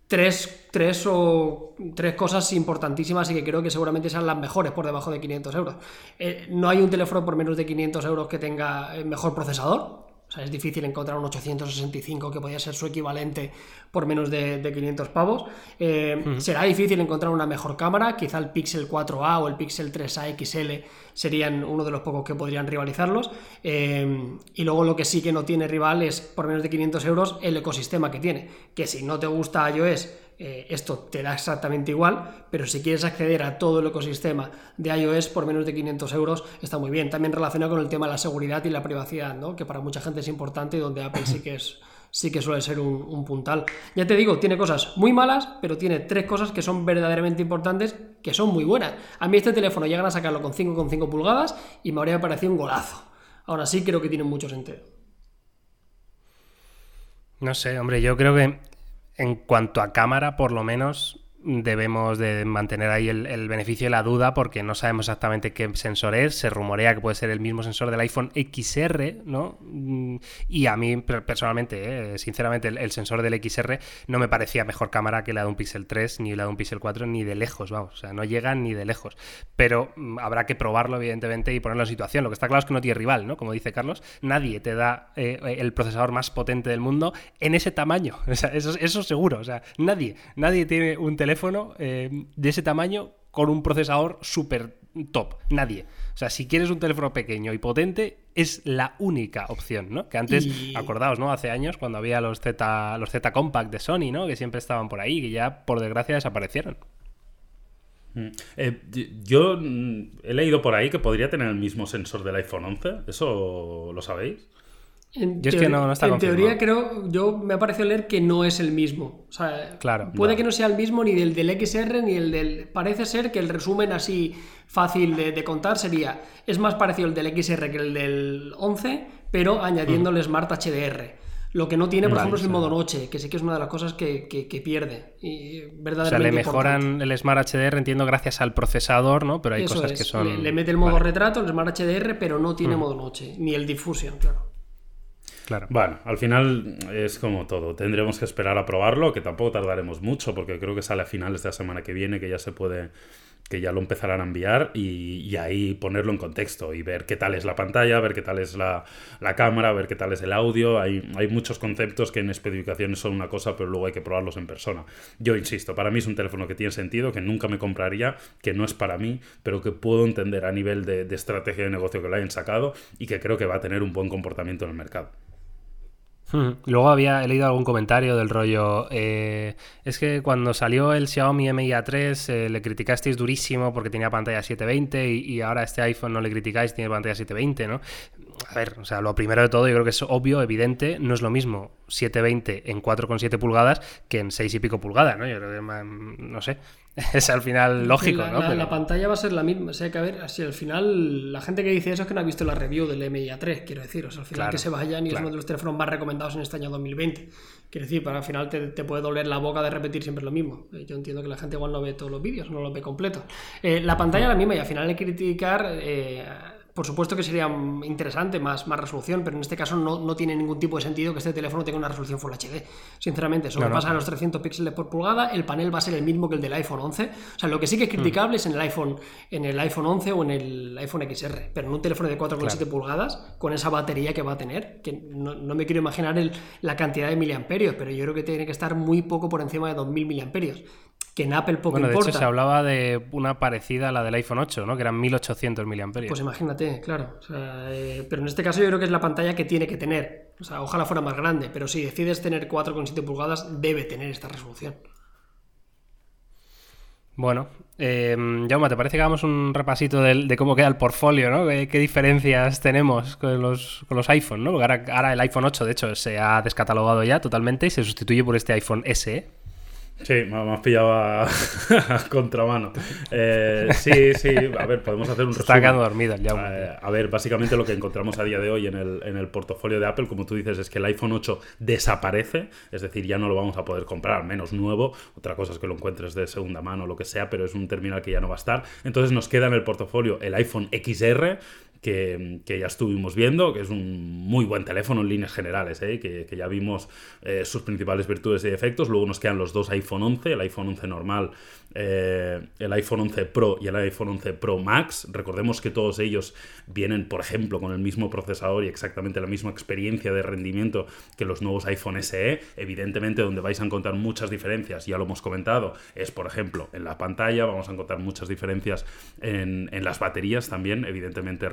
tres, tres, o, tres cosas importantísimas y que creo que seguramente sean las mejores por debajo de 500 euros. Eh, no hay un teléfono por menos de 500 euros que tenga mejor procesador. O sea, es difícil encontrar un 865 que podría ser su equivalente por menos de, 500 pavos. Eh, será difícil encontrar una mejor cámara. Quizá el Pixel 4a o el Pixel 3a XL serían uno de los pocos que podrían rivalizarlos. Eh, y luego lo que sí que no tiene rival es, por menos de 500 euros, el ecosistema que tiene. Que si no te gusta iOS eh, esto te da exactamente igual, pero si quieres acceder a todo el ecosistema de iOS por menos de 500 euros, está muy bien. También relacionado con el tema de la seguridad y la privacidad, ¿no? que para mucha gente es importante y donde Apple sí que es sí que suele ser un, puntal. Ya te digo, tiene cosas muy malas, pero tiene tres cosas que son verdaderamente importantes, que son muy buenas. A mí este teléfono llegan a sacarlo con 5,5 pulgadas y me habría parecido un golazo. Ahora sí creo que tiene mucho sentido. No sé, hombre, yo creo que en cuanto a cámara, por lo menos, debemos de mantener ahí el, beneficio de la duda porque no sabemos exactamente qué sensor es. Se rumorea que puede ser el mismo sensor del iPhone XR, ¿no? Mm, y a mí personalmente, eh, sinceramente, el, sensor del XR no me parecía mejor cámara que la de un Pixel 3 ni la de un Pixel 4 ni de lejos, vamos. O sea, no llegan ni de lejos. Pero mm, habrá que probarlo, evidentemente, y ponerlo en situación. Lo que está claro es que no tiene rival, ¿no? Como dice Carlos, nadie te da eh, el procesador más potente del mundo en ese tamaño. O sea, eso, eso seguro. O sea, nadie, nadie tiene un teléfono teléfono eh, de ese tamaño con un procesador súper top. Nadie. O sea, si quieres un teléfono pequeño y potente, es la única opción, ¿no? Que antes, acordaos, ¿no? Hace años, cuando había los Z, los Z Compact de Sony, ¿no? Que siempre estaban por ahí, que ya, por desgracia, desaparecieron. Mm. Eh, yo mm, he leído por ahí que podría tener el mismo sensor del iPhone 11. ¿Eso lo sabéis? En, teoría, creo, yo me ha parecido leer que no es el mismo. O sea, claro, puede que no sea el mismo ni del, del XR ni el del. Parece ser que el resumen así fácil de, contar sería: es más parecido el del XR que el del 11, pero añadiendo el Smart HDR. Lo que no tiene, por ejemplo, es el modo noche, que sí que es una de las cosas que, pierde. Y verdaderamente o sea, le mejoran el Smart HDR, entiendo, gracias al procesador, ¿no? Pero hay cosas que son. Le, mete el modo retrato, el Smart HDR, pero no tiene modo noche, ni el Diffusion, claro. Bueno, al final es como todo. Tendremos que esperar a probarlo, que tampoco tardaremos mucho, porque creo que sale a finales de la semana que viene, que ya se puede que ya lo empezarán a enviar y, ahí ponerlo en contexto y ver qué tal es la pantalla, ver qué tal es la, cámara, ver qué tal es el audio. Hay, hay, muchos conceptos que en especificaciones son una cosa, pero luego hay que probarlos en persona. Yo insisto, para mí es un teléfono que tiene sentido, que nunca me compraría, que no es para mí, pero que puedo entender a nivel de, de estrategia de negocio que lo hayan sacado y que creo que va a tener un buen comportamiento en el mercado. Luego había leído algún comentario del rollo. Eh, es que cuando salió el Xiaomi Mi A3 eh, le criticasteis durísimo porque tenía pantalla 720 y, y, ahora este iPhone no le criticáis, tiene pantalla 720, ¿no? A ver, o sea, lo primero de todo, yo creo que es obvio, evidente, no es lo mismo 720 en 4,7 pulgadas que en 6 y pico pulgadas, ¿no? Yo creo que, no sé, es al final lógico, la, ¿no? La, pantalla va a ser la misma. O sea, que a ver, si al final la gente que dice eso es que no ha visto la review del MIA3, quiero decir. O sea, al final que se vayan y es uno de los teléfonos más recomendados en este año 2020. Quiero decir, para al final te, puede doler la boca de repetir siempre lo mismo. Eh, yo entiendo que la gente igual no ve todos los vídeos, no los ve completos. Eh, la pantalla es la misma y al final hay que criticar. Eh, por supuesto que sería interesante más, más resolución, pero en este caso no, no, tiene ningún tipo de sentido que este teléfono tenga una resolución Full HD. Sinceramente, solo pasa a los 300 píxeles por pulgada, el panel va a ser el mismo que el del iPhone 11. O sea, lo que sí que es criticable es en el iPhone en el iPhone 11 o en el iPhone XR, pero en un teléfono de 4,7 pulgadas, con esa batería que va a tener, que no, me quiero imaginar la cantidad de miliamperios, pero yo creo que tiene que estar muy poco por encima de 2000 miliamperios que en Apple poco bueno, de hecho se hablaba de una parecida a la del iPhone 8, ¿no? Que eran 1800 mAh. Pues imagínate, claro. Eh, pero en este caso yo creo que es la pantalla que tiene que tener. O sea, ojalá fuera más grande, pero si decides tener 4,7 pulgadas, debe tener esta resolución. Bueno, eh, Jaume, ¿te parece que hagamos un repasito de, cómo queda el portfolio, ¿no? ¿Qué, diferencias tenemos con los, con los iPhone, ¿no? ahora, ahora, el iPhone 8, de hecho, se ha descatalogado ya totalmente y se sustituye por este iPhone SE. Sí, me has pillado a, contramano. Eh, sí, sí, a ver, podemos hacer un Está quedando dormido ya. Eh, a ver, básicamente lo que encontramos a día de hoy en el, en el portafolio de Apple, como tú dices, es que el iPhone 8 desaparece, es decir, ya no lo vamos a poder comprar, menos nuevo. Otra cosa es que lo encuentres de segunda mano o lo que sea, pero es un terminal que ya no va a estar. Entonces nos queda en el portafolio el iPhone XR, que, ya estuvimos viendo, que es un muy buen teléfono en líneas generales, ¿eh? que, ya vimos eh, sus principales virtudes y defectos. Luego nos quedan los dos iPhone 11, el iPhone 11 normal, eh, el iPhone 11 Pro y el iPhone 11 Pro Max. Recordemos que todos ellos vienen, por ejemplo, con el mismo procesador y exactamente la misma experiencia de rendimiento que los nuevos iPhone SE. Evidentemente, donde vais a encontrar muchas diferencias, ya lo hemos comentado, es, por ejemplo, en la pantalla, vamos a encontrar muchas diferencias en, en las baterías también, evidentemente,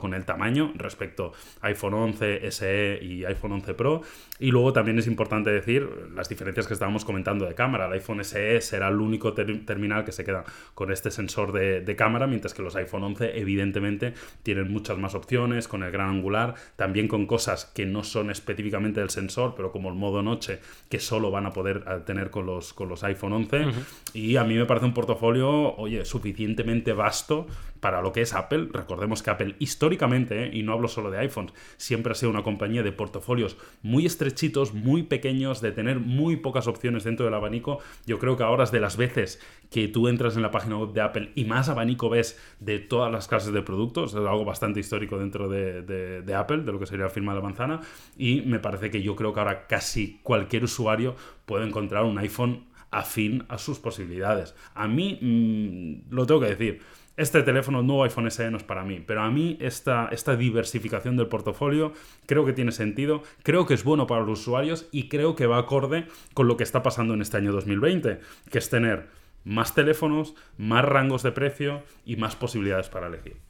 con el tamaño respecto a iPhone 11 SE y iPhone 11 Pro. Y luego también es importante decir las diferencias que estábamos comentando de cámara. El iPhone SE será el único terminal que se queda con este sensor de, de, cámara, mientras que los iPhone 11 evidentemente tienen muchas más opciones con el gran angular, también con cosas que no son específicamente del sensor, pero como el modo noche, que solo van a poder tener con los, con los iPhone 11. Y a mí me parece un portafolio, oye, suficientemente vasto para lo que es Apple. Recordemos que Apple históricamente, ¿eh? y no hablo solo de iPhones, siempre ha sido una compañía de portafolios muy estrechitos, muy pequeños, de tener muy pocas opciones dentro del abanico. Yo creo que ahora es de las veces que tú entras en la página web de Apple y más abanico ves de todas las clases de productos. Es algo bastante histórico dentro de, Apple, de lo que sería la firma de la manzana. Y me parece que yo creo que ahora casi cualquier usuario puede encontrar un iPhone afín a sus posibilidades. A mí, mm, lo tengo que decir, este teléfono, nuevo iPhone SE no es para mí, pero a mí esta, esta diversificación del portafolio creo que tiene sentido, creo que es bueno para los usuarios y creo que va acorde con lo que está pasando en este año 2020, que es tener más teléfonos, más rangos de precio y más posibilidades para elegir.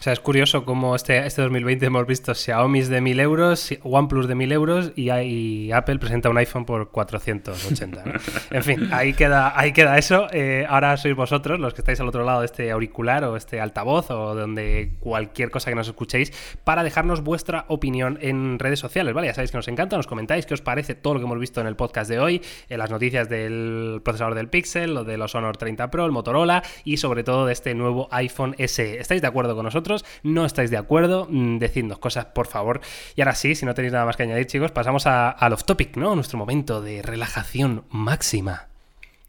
O sea, es curioso cómo este, este 2020 hemos visto Xiaomi de 1000 euros, OnePlus de 1000 euros y, Apple presenta un iPhone por 480. en fin, ahí queda, ahí queda eso. Eh, ahora sois vosotros los que estáis al otro lado de este auricular o este altavoz o donde cualquier cosa que nos escuchéis para dejarnos vuestra opinión en redes sociales, ¿vale? Ya sabéis que nos encanta, nos comentáis qué os parece todo lo que hemos visto en el podcast de hoy, en las noticias del procesador del Pixel, lo de los Honor 30 Pro, el Motorola y sobre todo de este nuevo iPhone SE. ¿Estáis de acuerdo con nosotros? No estáis de acuerdo, mm, decidnos cosas, por favor. Y ahora sí, si no tenéis nada más que añadir, chicos, pasamos a, al off topic, ¿no? Nuestro momento de relajación máxima.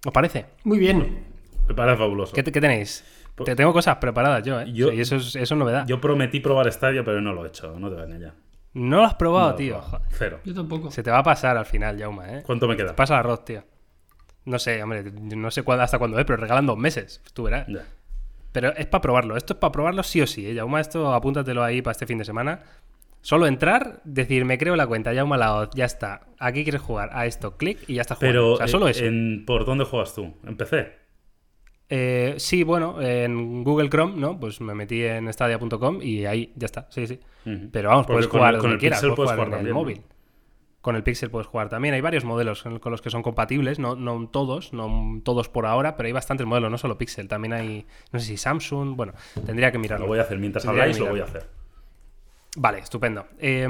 ¿Os parece? Muy bien. Me parece fabuloso. ¿Qué, tenéis? Pues Te tengo cosas preparadas yo, ¿eh? y eso es, eso novedad. Yo prometí probar Stadia, pero no lo he hecho, no te voy a No lo has probado, tío. Cero. Yo tampoco. Se te va a pasar al final, Jauma, ¿eh? ¿Cuánto me queda? pasa arroz, tío. No sé, hombre, no sé hasta cuándo es, pero regalan dos meses. Tú verás. Pero es para probarlo. Esto es para probarlo sí o sí. ¿eh? Yauma, esto apúntatelo ahí para este fin de semana. Solo entrar, decir, me creo la cuenta, Yauma la ya está. Aquí quieres jugar a esto, clic y ya está jugando. Pero, o sea, solo eso. ¿por dónde juegas tú? ¿En PC? Eh, sí, bueno, en Google Chrome, ¿no? Pues me metí en stadia.com y ahí ya está. Sí, sí. Pero vamos, puedes jugar con donde el quieras, puedes, jugar, en el móvil. Con el Pixel puedes jugar también. Hay varios modelos con los que son compatibles, no, no todos, no todos por ahora, pero hay bastantes modelos, no solo Pixel. También hay, no sé si Samsung, bueno, tendría que mirarlo. Lo voy a hacer mientras habláis, lo voy a hacer. Vale, estupendo. Eh,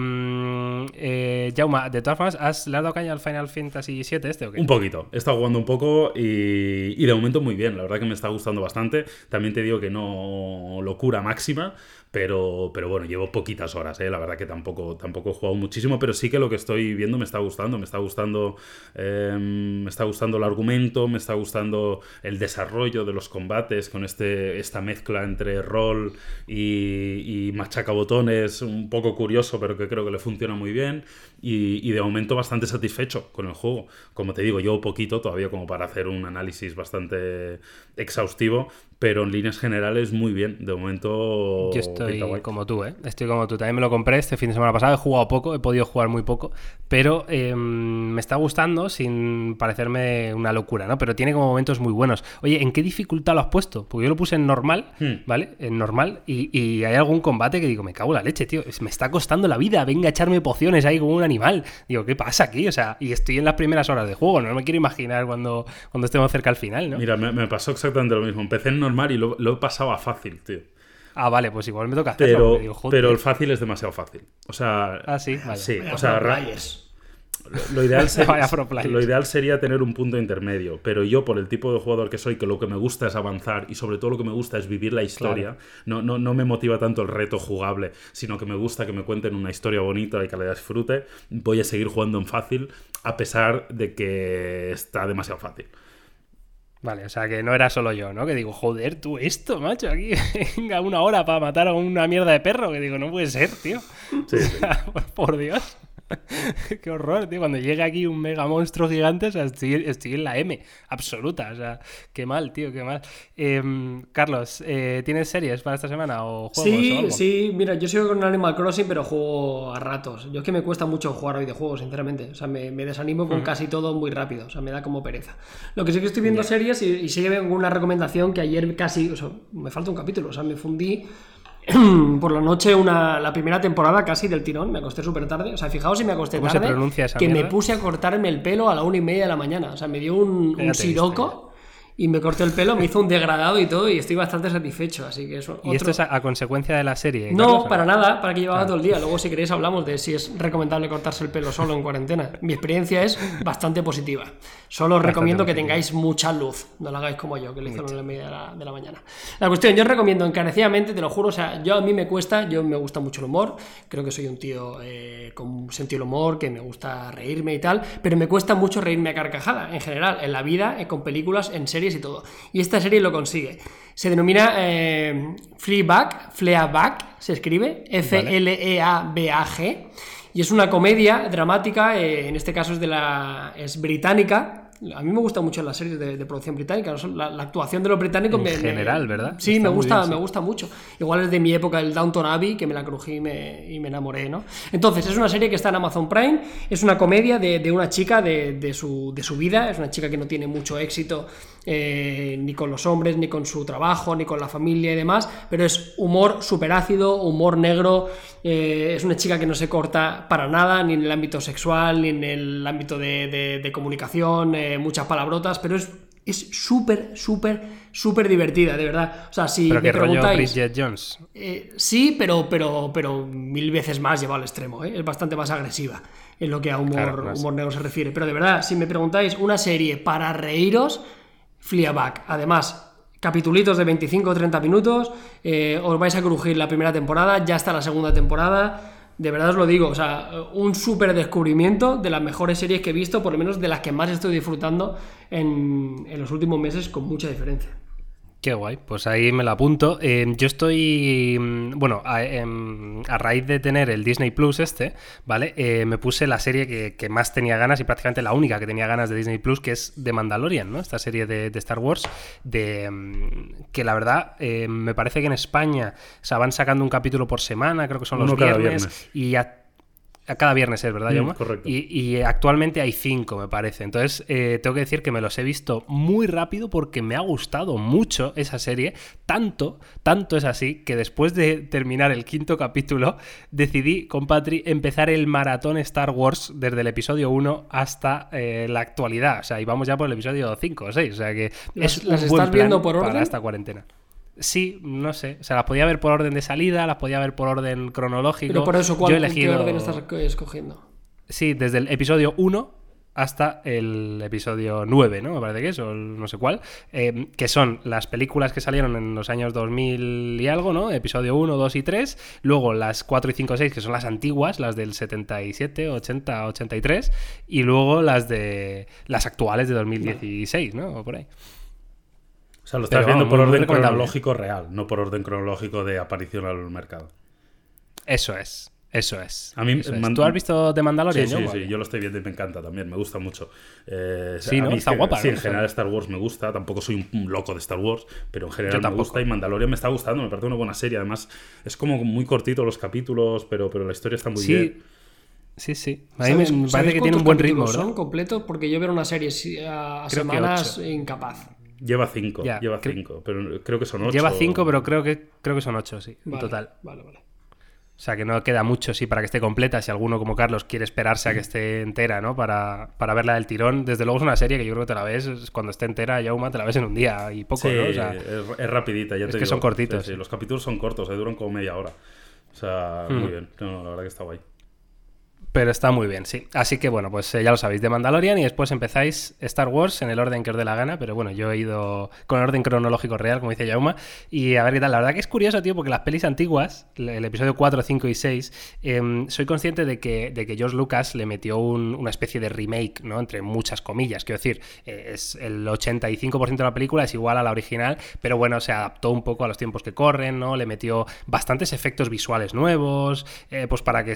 eh, Jauma, de todas formas, ¿has, ¿le has dado caña al Final Fantasy VII este o qué? Un poquito. He estado jugando un poco y, y, de momento muy bien. La verdad que me está gustando bastante. También te digo que no locura máxima, pero, pero bueno, llevo poquitas horas, ¿eh? la verdad que tampoco, tampoco he jugado muchísimo, pero sí que lo que estoy viendo me está gustando, me está gustando, em, me está gustando el argumento, me está gustando el desarrollo de los combates con este, esta mezcla entre rol y, y machacabotones, un poco curioso, pero que creo que le funciona muy bien y, y, de momento bastante satisfecho con el juego. Como te digo, llevo poquito todavía como para hacer un análisis bastante exhaustivo, pero en líneas generales muy bien. De momento. Yo estoy como tú, ¿eh? Estoy como tú. También me lo compré este fin de semana pasado. He jugado poco, he podido jugar muy poco, pero em, me está gustando sin parecerme una locura, ¿no? Pero tiene como momentos muy buenos. Oye, ¿en qué dificultad lo has puesto? Porque yo lo puse en normal, hmm. ¿vale? En normal, y, y, hay algún combate que digo, me cago en la leche, tío. Me está costando la vida. Venga a echarme pociones ahí como un animal. Digo, ¿qué pasa aquí? O sea, y estoy en las primeras horas de juego. No me quiero imaginar cuando, cuando estemos cerca al final, ¿no? Mira, me, me pasó exactamente lo mismo. Empecé en normal y lo, lo he pasado a fácil, tío. Ah, vale, pues igual me toca hacerlo. Pero, pero el fácil es demasiado fácil. O sea. Ah, sí, Sí, o sea, lo ideal, pro players. lo ideal sería tener un punto intermedio, pero yo por el tipo de jugador que soy, que lo que me gusta es avanzar y sobre todo lo que me gusta es vivir la historia, no, no, no me motiva tanto el reto jugable, sino que me gusta que me cuenten una historia bonita y que la disfrute, voy a seguir jugando en fácil a pesar de que está demasiado fácil. Vale, o sea que no era solo yo, ¿no? Que digo, joder, tú esto, macho, aquí, venga, una hora para matar a una mierda de perro. Que digo, no puede ser, tío. Sí, sí. Por Dios. Qué horror, tío. Cuando llegue aquí un mega monstruo gigante, o sea, estoy, estoy en la M absoluta. O sea, qué mal, tío, qué mal. Em, Carlos, eh, ¿tienes series para esta semana o juegos o Sí, algo? sí, mira, yo sigo con Animal Crossing, pero juego a ratos. Yo es que me cuesta mucho jugar videojuegos, sinceramente. O sea, me, me desanimo con casi todo muy rápido. O sea, me da como pereza. Lo que sí que estoy viendo series y, y sí que vengo una recomendación que ayer casi. O sea, me falta un capítulo. O sea, me fundí por la noche una, la primera temporada casi del tirón. Me acosté súper tarde. O sea, fijaos si me acosté ¿Cómo se tarde. pronuncia esa que me puse a cortarme el pelo a la una y media de la mañana. O sea, me dio un, siroco. Y me corté el pelo, me hizo un degradado y todo, y estoy bastante satisfecho. Así que eso. ¿Y esto es a, a consecuencia de la serie? No, Carlos, para nada, para que llevaba todo el día. Luego, si queréis, hablamos de si es recomendable cortarse el pelo solo en cuarentena. Mi experiencia es bastante positiva. Solo os recomiendo que tengáis mucha luz. No lo hagáis como yo, que lo hice a las media de la, de la mañana. La cuestión, yo os recomiendo encarecidamente, te lo juro, o sea, yo a mí me cuesta, yo me gusta mucho el humor. Creo que soy un tío eh, con sentido del humor, que me gusta reírme y tal, pero me cuesta mucho reírme a carcajada, en general, en la vida, eh, con películas, en series y todo. Y esta serie lo consigue. Se denomina eh, Fleabag, Fleabag se escribe, F-L-E-A-B-A-G, y es una comedia dramática, eh, en este caso es de la es británica. A mí me gusta mucho las series de, de producción británica, la, la actuación de los británicos En me- me- general, ¿verdad? Sí, Está me gusta, bien, sí. me gusta mucho. Igual es de mi época el Downton Abbey, que me la crují y me, y me enamoré, ¿no? Entonces, es una serie que está en Amazon Prime, es una comedia de, de una chica de, de su, de su vida, es una chica que no tiene mucho éxito eh, ni con los hombres, ni con su trabajo, ni con la familia y demás, pero es humor súper ácido, humor negro, eh, es una chica que no se corta para nada, ni en el ámbito sexual, ni en el ámbito de, de- de comunicación, eh, muchas palabrotas, pero es es súper, súper, súper divertida, de verdad. O sea, si Pero me rollo preguntáis... Bridget Jones. Sí, pero, pero, pero mil veces más llevado al extremo, es bastante más agresiva en lo que a humor, Claro, humor negro se refiere. Pero de verdad, si me preguntáis una serie para reíros, Fleabag. Además, capitulitos de 25 o 30 minutos, eh, os vais a crujir la primera temporada, ya está la segunda temporada. De verdad os lo digo, o sea, un súper descubrimiento de las mejores series que he visto, por lo menos de las que más estoy disfrutando en, en los últimos meses, con mucha diferencia. Qué guay, pues ahí me la apunto. Eh, yo estoy, mm, bueno, a, em, a raíz de tener el Disney Plus este, ¿vale? Eh, me puse la serie que, que más tenía ganas y prácticamente la única que tenía ganas de Disney Plus, que es The Mandalorian, ¿no? Esta serie de, de Star Wars, de mm, que la verdad eh, me parece que en España o sea, van sacando un capítulo por semana, creo que son los Uno cada viernes, y a cada viernes es, ¿verdad, Mm, Jaume? correcto. Y, y actualmente hay cinco, me parece. Entonces, eh, tengo que decir que me los he visto muy rápido porque me ha gustado mucho esa serie. Tanto, tanto es así que después de terminar el quinto capítulo, decidí con Patri empezar el maratón Star Wars desde el episodio 1 hasta eh, la actualidad. O sea, y vamos ya por el episodio 5 o 6. O sea que ¿Las- es las un buen estás viendo por para orden? esta cuarentena. Sí, no sé. O sea, las podía ver por orden de salida, las podía ver por orden cronológico. Pero por eso, ¿cuál, Yo he ¿qué orden estás escogiendo? Sí, desde el episodio 1 hasta el episodio 9, ¿no? Me parece que es, o no sé cuál, eh, que son las películas que salieron en los años 2000 y algo, ¿no? Episodio 1, 2 y 3, luego las 4 y 5 y 6, que son las antiguas, las del 77, 80, 83, y luego las de las actuales de 2016, ¿no? O por ahí. O sea, lo estás Pero viendo vamos, por orden cronológico real, no por orden cronológico de aparición al mercado. Eso es. Eso es. A mí, eso es. man- ¿Tú has visto The Mandalorian? Sí, sí, sí, yo lo estoy viendo y me encanta también, me gusta mucho. Eh, Sí, a ¿no? mí Está es que- guapa, Sí, ¿no? en general Star Wars me gusta, tampoco soy un, un loco de Star Wars, pero en general me gusta y Mandalorian me está gustando, me parece una buena serie. Además, es como muy cortito los capítulos, pero, pero la historia está muy Sí. bien. Sí, sí. A mí me ¿Sabéis- me sabéis parece que tiene un buen ritmo, ¿verdad? son completos? Porque yo ver una serie a, Creo semanas incapaz. Lleva cinco, Ya, lleva cinco, pero creo que son ocho. Lleva cinco, pero creo que, creo que son ocho, sí, en Vale, total. Vale, vale. O sea, que no queda mucho, sí, para que esté completa. Si alguno como Carlos quiere esperarse a que esté entera, ¿no? Para, para verla del tirón. Desde luego es una serie que yo creo que te la ves, es- cuando esté entera, Yauma, te la ves en un día y poco, Sí, ¿no? O sea, es, es rapidita, ya es te que digo. son cortitos, Sí. Los capítulos son cortos, eh, duran como media hora. O sea, Hmm. muy bien. No, no, la verdad que está guay. Pero está muy bien, sí. Así que bueno, pues eh, ya lo sabéis, de Mandalorian y después empezáis Star Wars en el orden que os dé la gana, pero bueno, yo he ido con el orden cronológico real, como dice Yauma, y a ver qué tal. La verdad que es curioso, tío, porque las pelis antiguas, el episodio 4, 5 y 6, em, soy consciente de que, de que George Lucas le metió una especie de remake, ¿no? Entre muchas comillas, quiero decir, eh, es el 85% de la película es igual a la original, pero bueno, se adaptó un poco a los tiempos que corren, ¿no? Le metió bastantes efectos visuales nuevos, eh, pues para que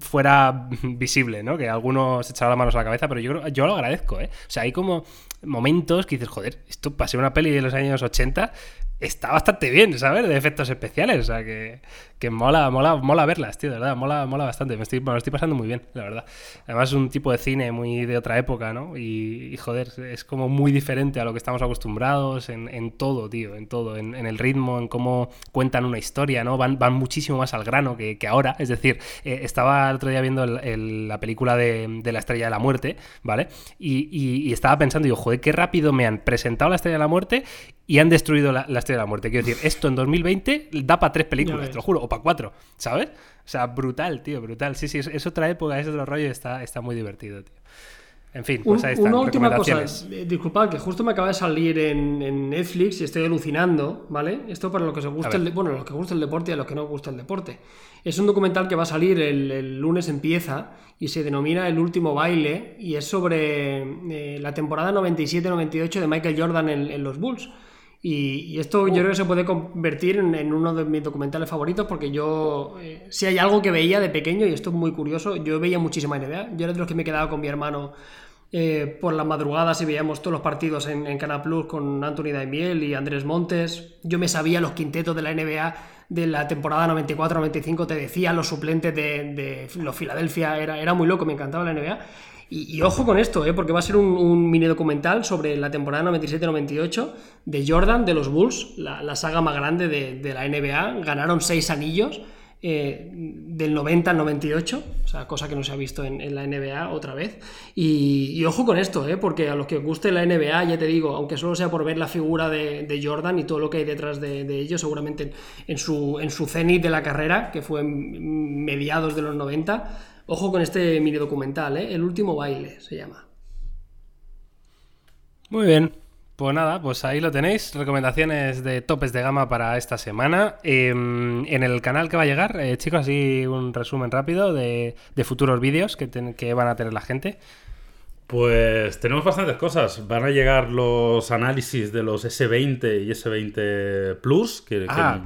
fuera visible, ¿no? Que algunos se echaron las manos a la cabeza, pero yo, yo lo agradezco, ¿eh? O sea, hay como momentos que dices, joder, esto pasé una peli de los años 80, está bastante bien, ¿sabes? De efectos especiales, o sea, que, que mola, mola, mola verlas, tío, de verdad, mola, mola bastante. Me estoy, me lo estoy pasando muy bien, la verdad. Además es un tipo de cine muy de otra época, ¿no? Y, joder, es como muy diferente a lo que estamos acostumbrados en, todo, tío, en todo, en, el ritmo, en cómo cuentan una historia, ¿no? Van, van muchísimo más al grano que, ahora. Es decir, eh, estaba el otro día viendo la película de, de, La Estrella de la Muerte, ¿vale? Y, y, estaba pensando, digo, joder, qué rápido me han presentado La Estrella de la Muerte y han destruido la, la Estrella de la Muerte. Quiero decir, esto en 2020 da para tres películas, te lo juro, o para cuatro, ¿sabes? O sea, brutal, tío, brutal. Sí, sí, es, otra época, es otro rollo, está, está muy divertido, tío. En fin, pues ahí está. Una última cosa, eh, disculpad, que justo me acaba de salir en, Netflix y estoy alucinando, ¿vale? Esto para los que os gusta el, bueno, los que gusta el deporte y a los que no gusta el deporte. Es un documental que va a salir el, lunes empieza y se denomina El último baile y es sobre eh, la temporada 97-98 de Michael Jordan en los Bulls. Y, esto yo creo que se puede convertir en, uno de mis documentales favoritos porque yo, eh, si hay algo que veía de pequeño, y esto es muy curioso, yo veía muchísima NBA. Yo era de los que me quedaba con mi hermano eh, por las madrugadas y veíamos todos los partidos en, en Canal Plus con Anthony Daimiel y Andrés Montes. Yo me sabía los quintetos de la NBA de la temporada 94-95, te decía los suplentes de, los Filadelfia, era, era muy loco, me encantaba la NBA. Y, ojo con esto, ¿eh? porque va a ser un, mini documental sobre la temporada 97-98 de Jordan, de los Bulls, la, saga más grande de, la NBA. Ganaron seis anillos eh, del 90 al 98, o sea, cosa que no se ha visto en, la NBA otra vez. Y, ojo con esto, ¿eh? porque a los que guste la NBA, ya te digo, aunque solo sea por ver la figura de, Jordan y todo lo que hay detrás de, de ello, seguramente en su, en su de la carrera, que fue mediados de los 90 Ojo con este mini documental, ¿eh? El último baile se llama. Muy bien. Pues nada, pues ahí lo tenéis. Recomendaciones de topes de gama para esta semana. Em, en el canal que va a llegar, eh, chicos, así un resumen rápido de, futuros vídeos que, que van a tener la gente. Pues tenemos bastantes cosas. Van a llegar los análisis de los S20 y S20 Plus, que, ah,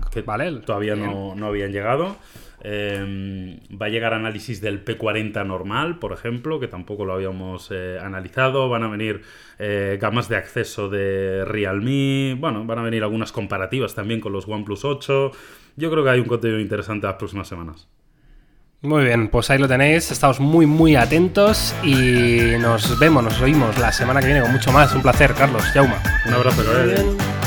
todavía no, no, habían llegado. Em, va a llegar análisis del P40 normal, por ejemplo, que tampoco lo habíamos eh, analizado. Van a venir eh, gamas de acceso de Realme. Bueno, van a venir algunas comparativas también con los OnePlus 8. Yo creo que hay un contenido interesante las próximas semanas. Muy bien, pues ahí lo tenéis. Estamos muy, muy atentos y nos vemos, nos oímos la semana que viene con mucho más. Un placer, Carlos. Yauma. Un abrazo, que